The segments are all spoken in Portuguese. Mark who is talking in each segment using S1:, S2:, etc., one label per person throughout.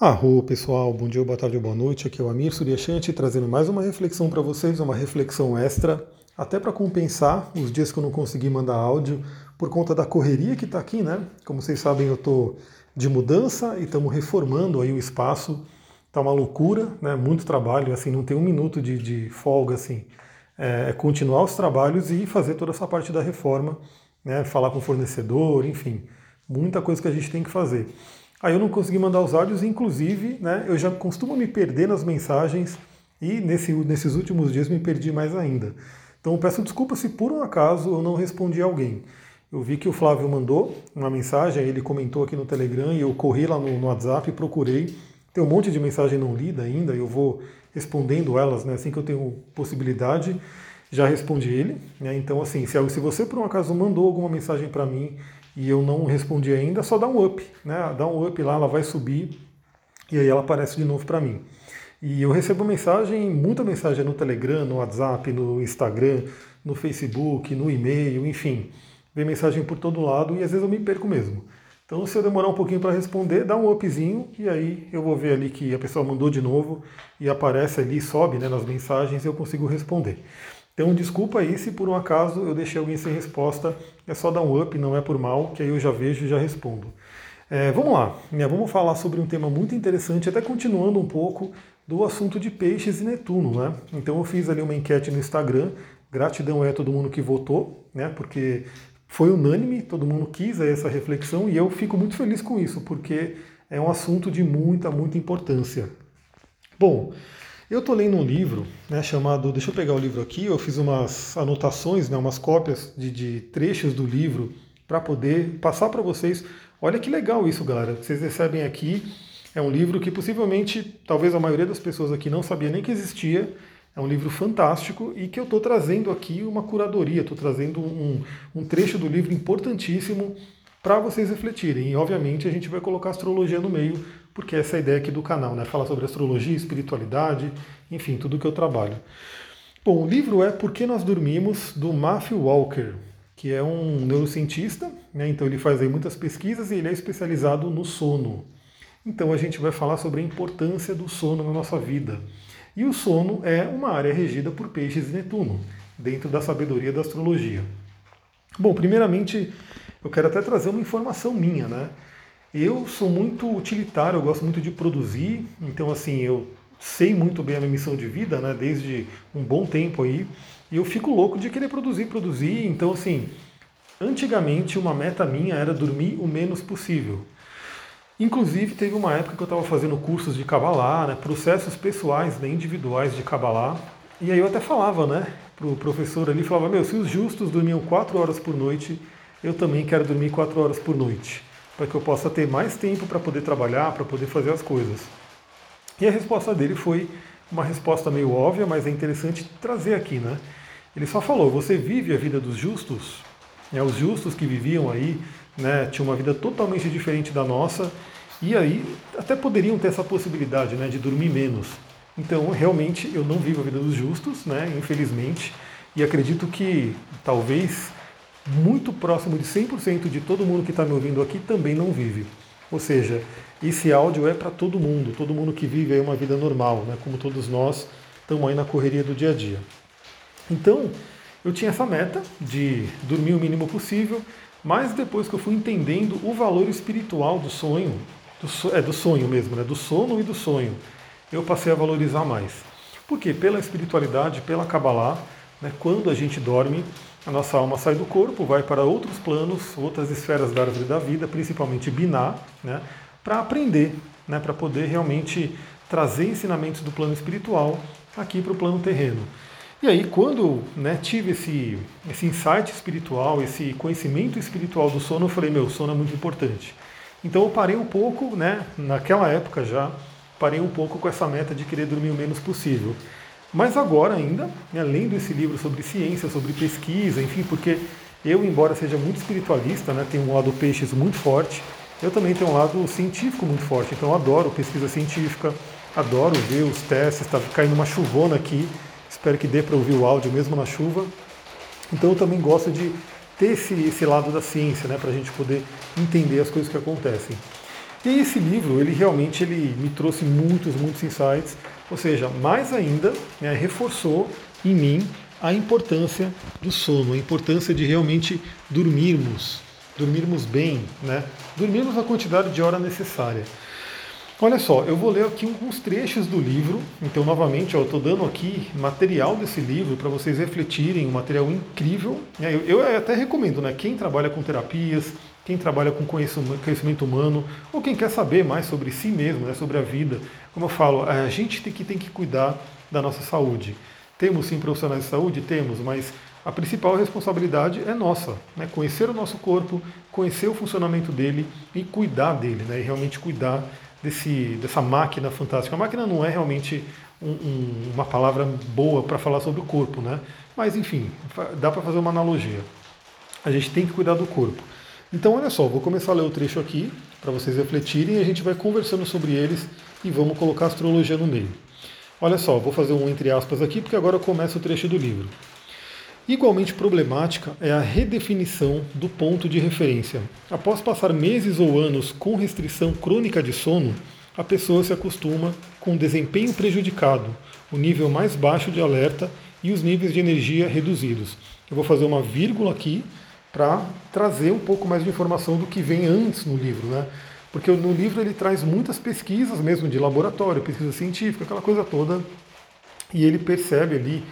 S1: Arro pessoal, bom dia, boa tarde, boa noite. Aqui é o Amir Suryashanti trazendo mais uma reflexão para vocês, uma reflexão extra, até para compensar os dias que eu não consegui mandar áudio por conta da correria que está aqui, né? Como vocês sabem, eu estou de mudança e estamos reformando aí o espaço. Tá uma loucura, né? Muito trabalho, assim, não tem um minuto de, de folga, assim. É, é continuar os trabalhos e fazer toda essa parte da reforma, né? Falar com o fornecedor, enfim, muita coisa que a gente tem que fazer. Aí eu não consegui mandar os áudios, inclusive, né, eu já costumo me perder nas mensagens e nesse, nesses últimos dias me perdi mais ainda. Então peço desculpa se por um acaso eu não respondi alguém. Eu vi que o Flávio mandou uma mensagem, ele comentou aqui no Telegram e eu corri lá no, no WhatsApp e procurei. Tem um monte de mensagem não lida ainda, eu vou respondendo elas né, assim que eu tenho possibilidade. Já respondi ele. Né, então, assim, se, se você por um acaso mandou alguma mensagem para mim e eu não respondi ainda, só dá um up, né? Dá um up lá, ela vai subir e aí ela aparece de novo para mim. E eu recebo mensagem, muita mensagem no Telegram, no WhatsApp, no Instagram, no Facebook, no e-mail, enfim. Vem mensagem por todo lado e às vezes eu me perco mesmo. Então, se eu demorar um pouquinho para responder, dá um upzinho e aí eu vou ver ali que a pessoa mandou de novo e aparece ali, sobe né, nas mensagens e eu consigo responder. Então, desculpa aí se por um acaso eu deixei alguém sem resposta, é só dar um up, não é por mal, que aí eu já vejo e já respondo. É, vamos lá, né, vamos falar sobre um tema muito interessante, até continuando um pouco do assunto de peixes e Netuno. Né? Então, eu fiz ali uma enquete no Instagram, gratidão é todo mundo que votou, né, porque foi unânime, todo mundo quis essa reflexão e eu fico muito feliz com isso, porque é um assunto de muita, muita importância. Bom, eu estou lendo um livro né, chamado. Deixa eu pegar o livro aqui. Eu fiz umas anotações, né, umas cópias de, de trechos do livro para poder passar para vocês. Olha que legal isso, galera. Vocês recebem aqui. É um livro que possivelmente, talvez a maioria das pessoas aqui não sabia nem que existia. É um livro fantástico e que eu estou trazendo aqui uma curadoria, estou trazendo um, um trecho do livro importantíssimo para vocês refletirem. E obviamente a gente vai colocar astrologia no meio porque essa é a ideia aqui do canal, né? Falar sobre astrologia, espiritualidade, enfim, tudo que eu trabalho. Bom, o livro é Por que Nós Dormimos, do Matthew Walker, que é um neurocientista, né? então ele faz aí muitas pesquisas e ele é especializado no sono. Então a gente vai falar sobre a importância do sono na nossa vida. E o sono é uma área regida por peixes e Netuno, dentro da sabedoria da astrologia. Bom, primeiramente eu quero até trazer uma informação minha, né? Eu sou muito utilitário, eu gosto muito de produzir, então assim, eu sei muito bem a minha missão de vida, né, desde um bom tempo aí, e eu fico louco de querer produzir, produzir, então assim, antigamente uma meta minha era dormir o menos possível. Inclusive teve uma época que eu estava fazendo cursos de Kabbalah, né, processos pessoais, né, individuais de Kabbalah, e aí eu até falava, né, pro professor ali, falava, meu, se os justos dormiam quatro horas por noite, eu também quero dormir quatro horas por noite para que eu possa ter mais tempo para poder trabalhar, para poder fazer as coisas. E a resposta dele foi uma resposta meio óbvia, mas é interessante trazer aqui, né? Ele só falou: você vive a vida dos justos? É, os justos que viviam aí, né, tinham uma vida totalmente diferente da nossa, e aí até poderiam ter essa possibilidade, né, de dormir menos. Então, realmente, eu não vivo a vida dos justos, né, infelizmente, e acredito que talvez muito próximo de 100% de todo mundo que está me ouvindo aqui também não vive. Ou seja, esse áudio é para todo mundo, todo mundo que vive uma vida normal, né? como todos nós estamos aí na correria do dia a dia. Então, eu tinha essa meta de dormir o mínimo possível, mas depois que eu fui entendendo o valor espiritual do sonho, do, é do sonho mesmo, né? do sono e do sonho, eu passei a valorizar mais. Por quê? Pela espiritualidade, pela Kabbalah, né? quando a gente dorme, a nossa alma sai do corpo, vai para outros planos, outras esferas da árvore da vida, principalmente Biná, né, para aprender, né, para poder realmente trazer ensinamentos do plano espiritual aqui para o plano terreno. E aí, quando né, tive esse, esse insight espiritual, esse conhecimento espiritual do sono, eu falei, meu, sono é muito importante. Então eu parei um pouco, né, naquela época já, parei um pouco com essa meta de querer dormir o menos possível. Mas agora ainda, né, lendo esse livro sobre ciência, sobre pesquisa, enfim, porque eu, embora seja muito espiritualista, né, tenho um lado peixes muito forte, eu também tenho um lado científico muito forte. Então eu adoro pesquisa científica, adoro ver os testes, está caindo uma chuvona aqui, espero que dê para ouvir o áudio mesmo na chuva. Então eu também gosto de ter esse, esse lado da ciência, né, para a gente poder entender as coisas que acontecem. E esse livro, ele realmente ele me trouxe muitos, muitos insights, ou seja, mais ainda, né, reforçou em mim a importância do sono, a importância de realmente dormirmos, dormirmos bem, né? dormirmos a quantidade de hora necessária. Olha só, eu vou ler aqui alguns trechos do livro, então novamente eu estou dando aqui material desse livro para vocês refletirem, um material incrível. Né? Eu, eu até recomendo, né? Quem trabalha com terapias, quem trabalha com conhecimento humano, ou quem quer saber mais sobre si mesmo, né, sobre a vida, como eu falo, a gente tem que, tem que cuidar da nossa saúde. Temos sim profissionais de saúde? Temos, mas a principal responsabilidade é nossa, né? conhecer o nosso corpo, conhecer o funcionamento dele e cuidar dele, né? e realmente cuidar desse, dessa máquina fantástica. A máquina não é realmente um, um, uma palavra boa para falar sobre o corpo, né? mas enfim, dá para fazer uma analogia. A gente tem que cuidar do corpo. Então, olha só, vou começar a ler o trecho aqui para vocês refletirem e a gente vai conversando sobre eles e vamos colocar astrologia no meio. Olha só, vou fazer um entre aspas aqui porque agora começa o trecho do livro. Igualmente problemática é a redefinição do ponto de referência. Após passar meses ou anos com restrição crônica de sono, a pessoa se acostuma com desempenho prejudicado, o nível mais baixo de alerta e os níveis de energia reduzidos. Eu vou fazer uma vírgula aqui para trazer um pouco mais de informação do que vem antes no livro, né? Porque no livro ele traz muitas pesquisas mesmo de laboratório, pesquisa científica, aquela coisa toda, e ele percebe ali,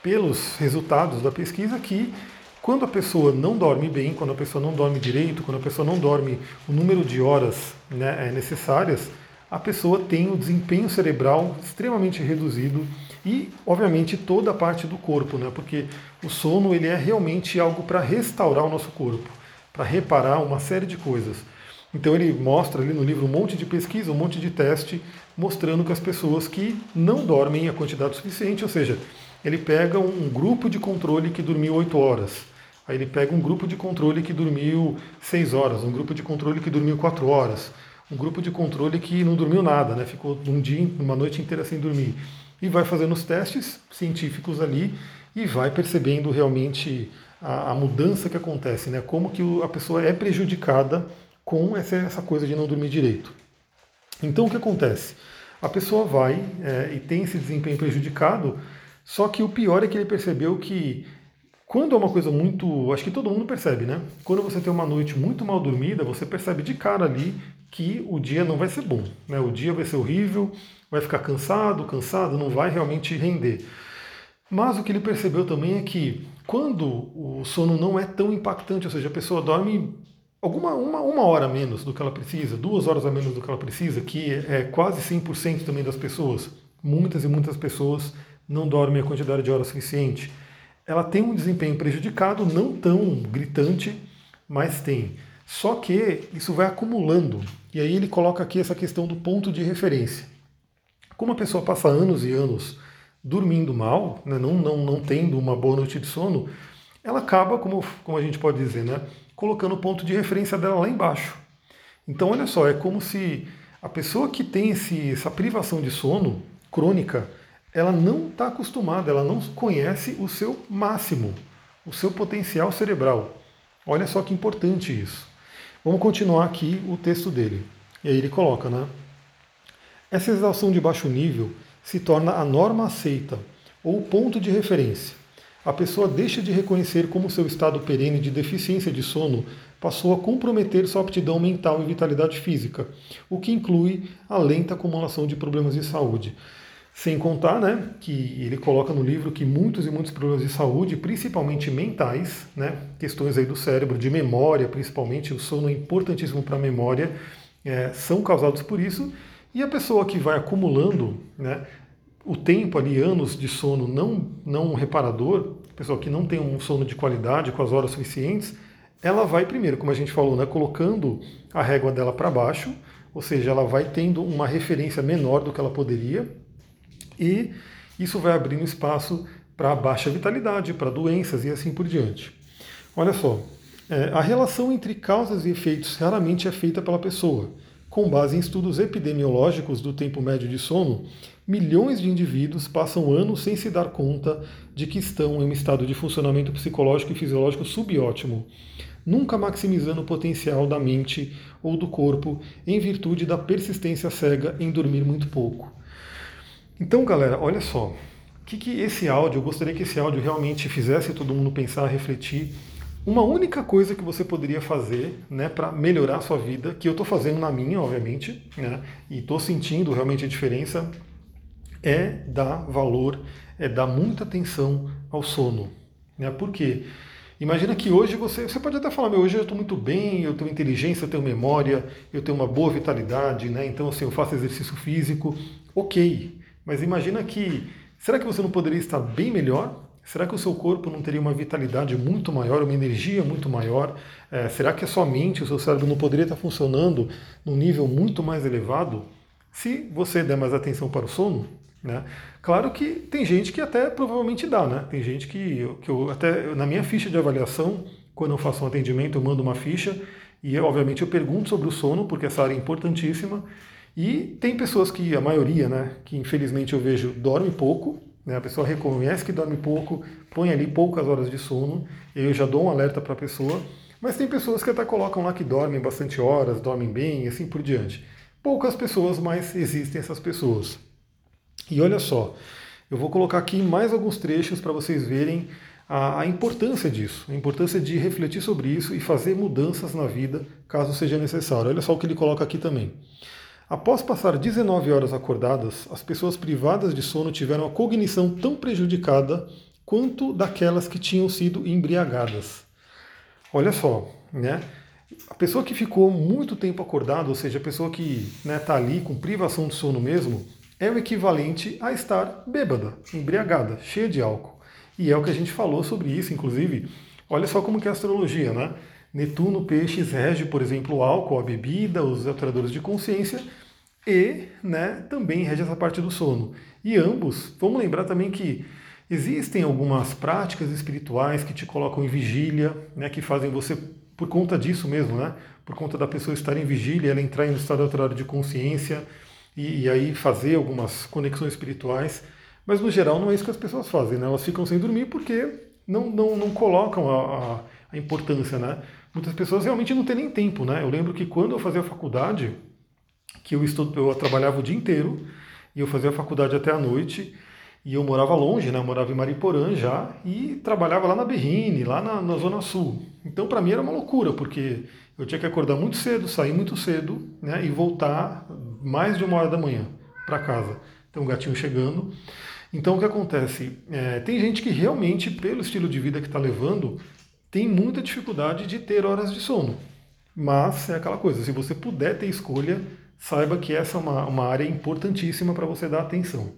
S1: pelos resultados da pesquisa, que quando a pessoa não dorme bem, quando a pessoa não dorme direito, quando a pessoa não dorme o número de horas né, é, necessárias, a pessoa tem o desempenho cerebral extremamente reduzido e, obviamente, toda a parte do corpo, né? Porque o sono ele é realmente algo para restaurar o nosso corpo, para reparar uma série de coisas. Então ele mostra ali no livro um monte de pesquisa, um monte de teste, mostrando que as pessoas que não dormem a quantidade suficiente, ou seja, ele pega um grupo de controle que dormiu 8 horas, aí ele pega um grupo de controle que dormiu 6 horas, um grupo de controle que dormiu 4 horas, um grupo de controle que não dormiu nada, né? ficou um dia, uma noite inteira sem dormir. E vai fazendo os testes científicos ali e vai percebendo realmente a, a mudança que acontece, né? como que a pessoa é prejudicada com essa, essa coisa de não dormir direito. Então o que acontece? A pessoa vai é, e tem esse desempenho prejudicado, só que o pior é que ele percebeu que quando é uma coisa muito. Acho que todo mundo percebe, né? Quando você tem uma noite muito mal dormida, você percebe de cara ali que o dia não vai ser bom. Né? O dia vai ser horrível, vai ficar cansado, cansado, não vai realmente render. Mas o que ele percebeu também é que quando o sono não é tão impactante, ou seja, a pessoa dorme alguma uma, uma hora menos do que ela precisa, duas horas a menos do que ela precisa, que é quase 100% também das pessoas, muitas e muitas pessoas não dormem a quantidade de horas suficiente. Ela tem um desempenho prejudicado, não tão gritante, mas tem. Só que isso vai acumulando. E aí ele coloca aqui essa questão do ponto de referência. Como a pessoa passa anos e anos dormindo mal, né, não, não, não tendo uma boa noite de sono, ela acaba, como, como a gente pode dizer, né, colocando o ponto de referência dela lá embaixo. Então, olha só, é como se a pessoa que tem esse, essa privação de sono crônica, ela não está acostumada, ela não conhece o seu máximo, o seu potencial cerebral. Olha só que importante isso. Vamos continuar aqui o texto dele. E aí ele coloca, né? Essa exaustão de baixo nível se torna a norma aceita, ou ponto de referência a pessoa deixa de reconhecer como seu estado perene de deficiência de sono passou a comprometer sua aptidão mental e vitalidade física, o que inclui a lenta acumulação de problemas de saúde. Sem contar né, que ele coloca no livro que muitos e muitos problemas de saúde, principalmente mentais, né, questões aí do cérebro, de memória, principalmente, o sono é importantíssimo para a memória, é, são causados por isso. E a pessoa que vai acumulando né, o tempo ali, anos de sono não, não reparador, pessoa que não tem um sono de qualidade, com as horas suficientes, ela vai primeiro, como a gente falou, né, colocando a régua dela para baixo, ou seja, ela vai tendo uma referência menor do que ela poderia, e isso vai abrindo espaço para baixa vitalidade, para doenças e assim por diante. Olha só, é, a relação entre causas e efeitos raramente é feita pela pessoa. Com base em estudos epidemiológicos do tempo médio de sono, milhões de indivíduos passam anos sem se dar conta de que estão em um estado de funcionamento psicológico e fisiológico subótimo. nunca maximizando o potencial da mente ou do corpo em virtude da persistência cega em dormir muito pouco. Então, galera, olha só, o que, que esse áudio, eu gostaria que esse áudio realmente fizesse todo mundo pensar, refletir. Uma única coisa que você poderia fazer né, para melhorar a sua vida, que eu estou fazendo na minha, obviamente, né, e estou sentindo realmente a diferença, é dar valor, é dar muita atenção ao sono. Né? Por quê? Imagina que hoje você, você pode até falar, meu, hoje eu estou muito bem, eu tenho inteligência, eu tenho memória, eu tenho uma boa vitalidade, né? então assim, eu faço exercício físico, ok. Mas imagina que, será que você não poderia estar bem melhor? Será que o seu corpo não teria uma vitalidade muito maior, uma energia muito maior? É, será que a sua mente, o seu cérebro não poderia estar funcionando num nível muito mais elevado se você der mais atenção para o sono? Né? Claro que tem gente que até provavelmente dá, né? Tem gente que, que eu até na minha ficha de avaliação, quando eu faço um atendimento, eu mando uma ficha e obviamente eu pergunto sobre o sono, porque essa área é importantíssima. E tem pessoas que, a maioria, né, que infelizmente eu vejo dorme pouco, né, a pessoa reconhece que dorme pouco, põe ali poucas horas de sono, eu já dou um alerta para a pessoa, mas tem pessoas que até colocam lá que dormem bastante horas, dormem bem e assim por diante. Poucas pessoas, mas existem essas pessoas. E olha só, eu vou colocar aqui mais alguns trechos para vocês verem a, a, importância disso, a importância de refletir sobre isso e fazer mudanças na vida, caso seja necessário. Olha só o que ele coloca aqui também. Após passar 19 horas acordadas, as pessoas privadas de sono tiveram a cognição tão prejudicada quanto daquelas que tinham sido embriagadas. Olha só, né? A pessoa que ficou muito tempo acordada, ou seja, a pessoa que está né, tá ali com privação de sono mesmo, é o equivalente a estar bêbada, embriagada, cheia de álcool. E é o que a gente falou sobre isso, inclusive. Olha só como que é a astrologia, né? Netuno, peixes, rege, por exemplo, o álcool, a bebida, os alteradores de consciência e né, também rege essa parte do sono. E ambos, vamos lembrar também que existem algumas práticas espirituais que te colocam em vigília, né, que fazem você, por conta disso mesmo, né, por conta da pessoa estar em vigília, ela entrar em um estado alterado de consciência, e, e, aí fazer algumas conexões espirituais. Mas no geral não é isso que as pessoas fazem, né? Elas ficam sem dormir porque não, não, não colocam a, a, a importância, né? Muitas pessoas realmente não têm nem tempo, né? Eu lembro que quando eu fazia faculdade, que eu, estudo, eu trabalhava o dia inteiro, e eu fazia a faculdade até a noite, e eu morava longe, né? Eu morava em Mariporã já, e trabalhava lá na Berrine, lá na, na Zona Sul. Então para mim era uma loucura, porque eu tinha que acordar muito cedo, sair muito cedo, né? E voltar mais de uma hora da manhã para casa. Então o gatinho chegando. Então o que acontece? É, tem gente que realmente, pelo estilo de vida que está levando, tem muita dificuldade de ter horas de sono. Mas é aquela coisa, se você puder ter escolha, saiba que essa é uma, uma área importantíssima para você dar atenção.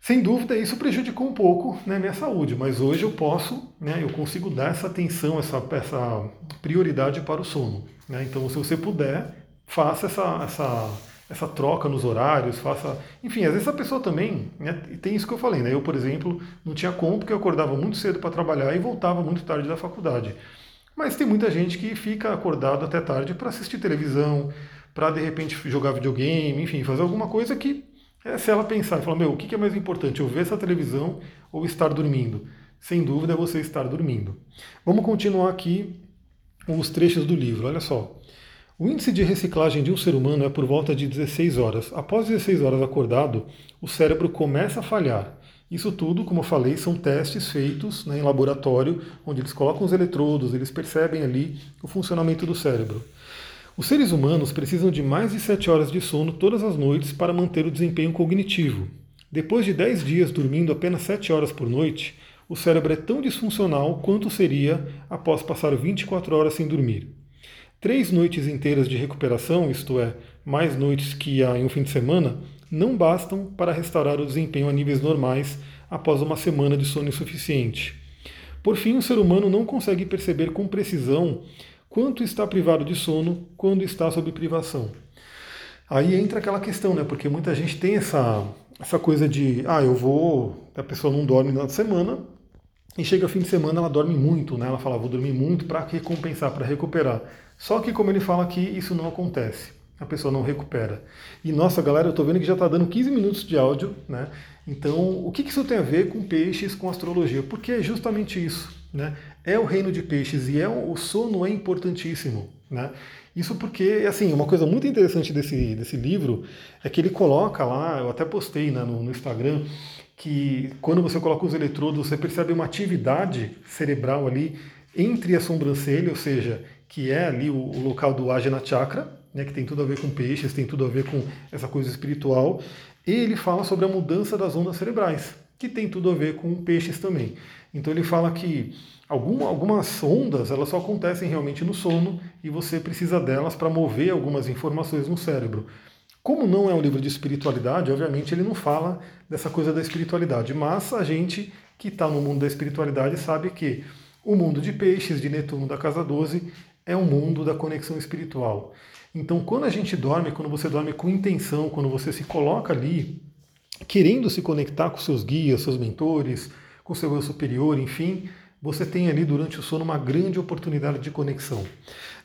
S1: Sem dúvida, isso prejudicou um pouco né, minha saúde, mas hoje eu posso, né, eu consigo dar essa atenção, essa, essa prioridade para o sono. Né? Então, se você puder, faça essa, essa essa troca nos horários, faça. Enfim, às vezes a pessoa também. Né, tem isso que eu falei, né? Eu, por exemplo, não tinha como porque eu acordava muito cedo para trabalhar e voltava muito tarde da faculdade. Mas tem muita gente que fica acordado até tarde para assistir televisão, para de repente jogar videogame, enfim, fazer alguma coisa que, é, se ela pensar e falar, meu, o que é mais importante, eu ver essa televisão ou estar dormindo? Sem dúvida é você estar dormindo. Vamos continuar aqui os trechos do livro, olha só. O índice de reciclagem de um ser humano é por volta de 16 horas. Após 16 horas acordado, o cérebro começa a falhar. Isso tudo, como eu falei, são testes feitos né, em laboratório, onde eles colocam os eletrodos, eles percebem ali o funcionamento do cérebro. Os seres humanos precisam de mais de 7 horas de sono todas as noites para manter o desempenho cognitivo. Depois de 10 dias dormindo apenas 7 horas por noite, o cérebro é tão disfuncional quanto seria após passar 24 horas sem dormir. Três noites inteiras de recuperação, isto é, mais noites que há em um fim de semana, não bastam para restaurar o desempenho a níveis normais após uma semana de sono insuficiente. Por fim, o ser humano não consegue perceber com precisão quanto está privado de sono quando está sob privação. Aí entra aquela questão, né? Porque muita gente tem essa, essa coisa de, ah, eu vou, a pessoa não dorme na semana, e chega o fim de semana ela dorme muito, né? Ela fala, vou dormir muito para recompensar, para recuperar. Só que, como ele fala aqui, isso não acontece. A pessoa não recupera. E nossa, galera, eu estou vendo que já está dando 15 minutos de áudio, né? Então, o que isso tem a ver com peixes, com astrologia? Porque é justamente isso, né? é o reino de peixes e é o sono é importantíssimo, né? Isso porque, assim, uma coisa muito interessante desse, desse livro é que ele coloca lá, eu até postei né, no, no Instagram, que quando você coloca os eletrodos, você percebe uma atividade cerebral ali entre a sobrancelha, ou seja, que é ali o, o local do Ajna Chakra, né, que tem tudo a ver com peixes, tem tudo a ver com essa coisa espiritual, e ele fala sobre a mudança das ondas cerebrais, que tem tudo a ver com peixes também. Então ele fala que algum, algumas ondas elas só acontecem realmente no sono e você precisa delas para mover algumas informações no cérebro. Como não é um livro de espiritualidade, obviamente ele não fala dessa coisa da espiritualidade, mas a gente que está no mundo da espiritualidade sabe que o mundo de peixes, de Netuno da casa 12, é um mundo da conexão espiritual. Então, quando a gente dorme, quando você dorme com intenção, quando você se coloca ali, querendo se conectar com seus guias, seus mentores, com seu eu superior, enfim, você tem ali durante o sono uma grande oportunidade de conexão.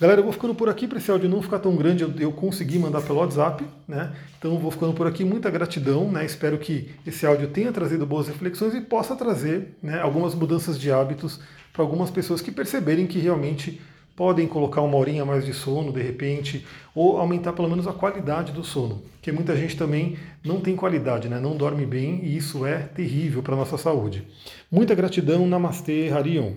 S1: Galera, eu vou ficando por aqui para esse áudio não ficar tão grande, eu, eu consegui mandar pelo WhatsApp, né? Então eu vou ficando por aqui, muita gratidão, né? Espero que esse áudio tenha trazido boas reflexões e possa trazer né, algumas mudanças de hábitos para algumas pessoas que perceberem que realmente podem colocar uma horinha mais de sono de repente, ou aumentar pelo menos a qualidade do sono, porque muita gente também não tem qualidade, né? não dorme bem e isso é terrível para a nossa saúde. Muita gratidão, Namastê, Harion.